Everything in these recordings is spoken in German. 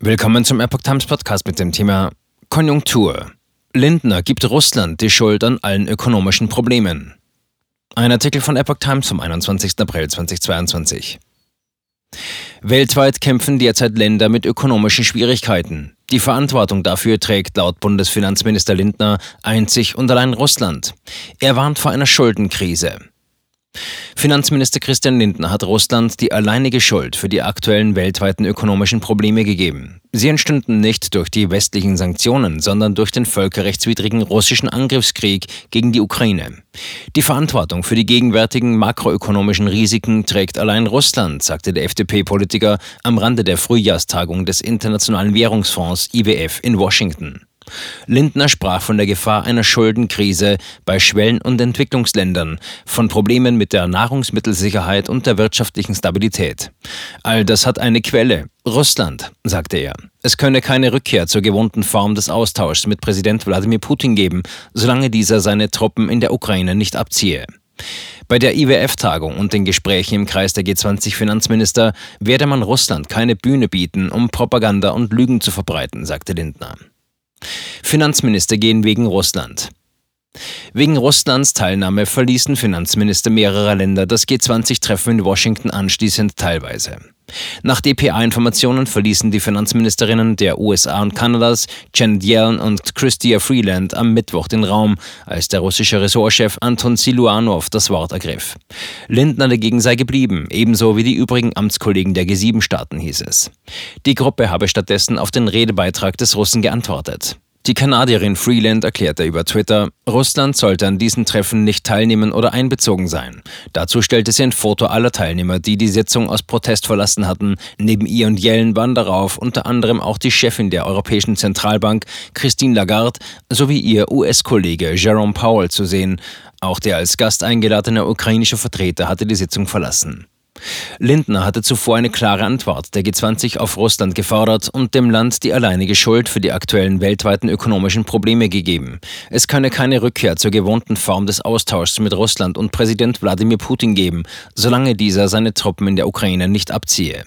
Willkommen zum Epoch Times Podcast mit dem Thema Konjunktur. Lindner gibt Russland die Schuld an allen ökonomischen Problemen. Ein Artikel von Epoch Times vom 21. April 2022. Weltweit kämpfen derzeit Länder mit ökonomischen Schwierigkeiten. Die Verantwortung dafür trägt laut Bundesfinanzminister Lindner einzig und allein Russland. Er warnt vor einer Schuldenkrise. Finanzminister Christian Lindner hat Russland die alleinige Schuld für die aktuellen weltweiten ökonomischen Probleme gegeben. Sie entstünden nicht durch die westlichen Sanktionen, sondern durch den völkerrechtswidrigen russischen Angriffskrieg gegen die Ukraine. Die Verantwortung für die gegenwärtigen makroökonomischen Risiken trägt allein Russland, sagte der FDP-Politiker am Rande der Frühjahrstagung des Internationalen Währungsfonds IWF in Washington. Lindner sprach von der Gefahr einer Schuldenkrise bei Schwellen- und Entwicklungsländern, von Problemen mit der Nahrungsmittelsicherheit und der wirtschaftlichen Stabilität. All das hat eine Quelle. Russland, sagte er. Es könne keine Rückkehr zur gewohnten Form des Austauschs mit Präsident Wladimir Putin geben, solange dieser seine Truppen in der Ukraine nicht abziehe. Bei der IWF-Tagung und den Gesprächen im Kreis der G20-Finanzminister werde man Russland keine Bühne bieten, um Propaganda und Lügen zu verbreiten, sagte Lindner. Finanzminister gehen wegen Russland. Wegen Russlands Teilnahme verließen Finanzminister mehrerer Länder das G20-Treffen in Washington anschließend teilweise. Nach DPA-Informationen verließen die Finanzministerinnen der USA und Kanadas, Janet Yellen und Chrystia Freeland, am Mittwoch den Raum, als der russische Ressortchef Anton Siluanov das Wort ergriff. Lindner dagegen sei geblieben, ebenso wie die übrigen Amtskollegen der G7-Staaten, hieß es. Die Gruppe habe stattdessen auf den Redebeitrag des Russen geantwortet. Die Kanadierin Freeland erklärte über Twitter, Russland sollte an diesen Treffen nicht teilnehmen oder einbezogen sein. Dazu stellte sie ein Foto aller Teilnehmer, die die Sitzung aus Protest verlassen hatten. Neben ihr und Yellen waren darauf unter anderem auch die Chefin der Europäischen Zentralbank, Christine Lagarde, sowie ihr US-Kollege Jerome Powell zu sehen. Auch der als Gast eingeladene ukrainische Vertreter hatte die Sitzung verlassen. Lindner hatte zuvor eine klare Antwort der G20 auf Russland gefordert und dem Land die alleinige Schuld für die aktuellen weltweiten ökonomischen Probleme gegeben. Es könne keine Rückkehr zur gewohnten Form des Austauschs mit Russland und Präsident Wladimir Putin geben, solange dieser seine Truppen in der Ukraine nicht abziehe.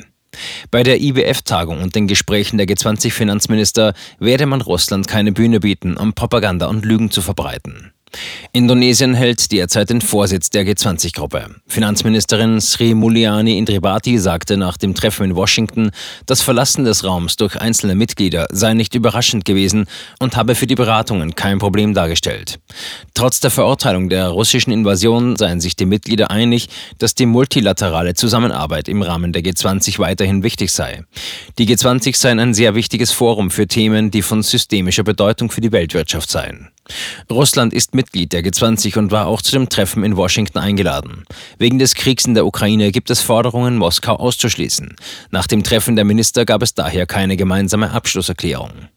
Bei der IWF-Tagung und den Gesprächen der G20-Finanzminister werde man Russland keine Bühne bieten, um Propaganda und Lügen zu verbreiten. Indonesien hält derzeit den Vorsitz der G20-Gruppe. Finanzministerin Sri Mulyani Indribati sagte nach dem Treffen in Washington, das Verlassen des Raums durch einzelne Mitglieder sei nicht überraschend gewesen und habe für die Beratungen kein Problem dargestellt. Trotz der Verurteilung der russischen Invasion seien sich die Mitglieder einig, dass die multilaterale Zusammenarbeit im Rahmen der G20 weiterhin wichtig sei. Die G20 seien ein sehr wichtiges Forum für Themen, die von systemischer Bedeutung für die Weltwirtschaft seien. Russland ist Mitglied der G20 und war auch zu dem Treffen in Washington eingeladen. Wegen des Kriegs in der Ukraine gibt es Forderungen, Moskau auszuschließen. Nach dem Treffen der Minister gab es daher keine gemeinsame Abschlusserklärung.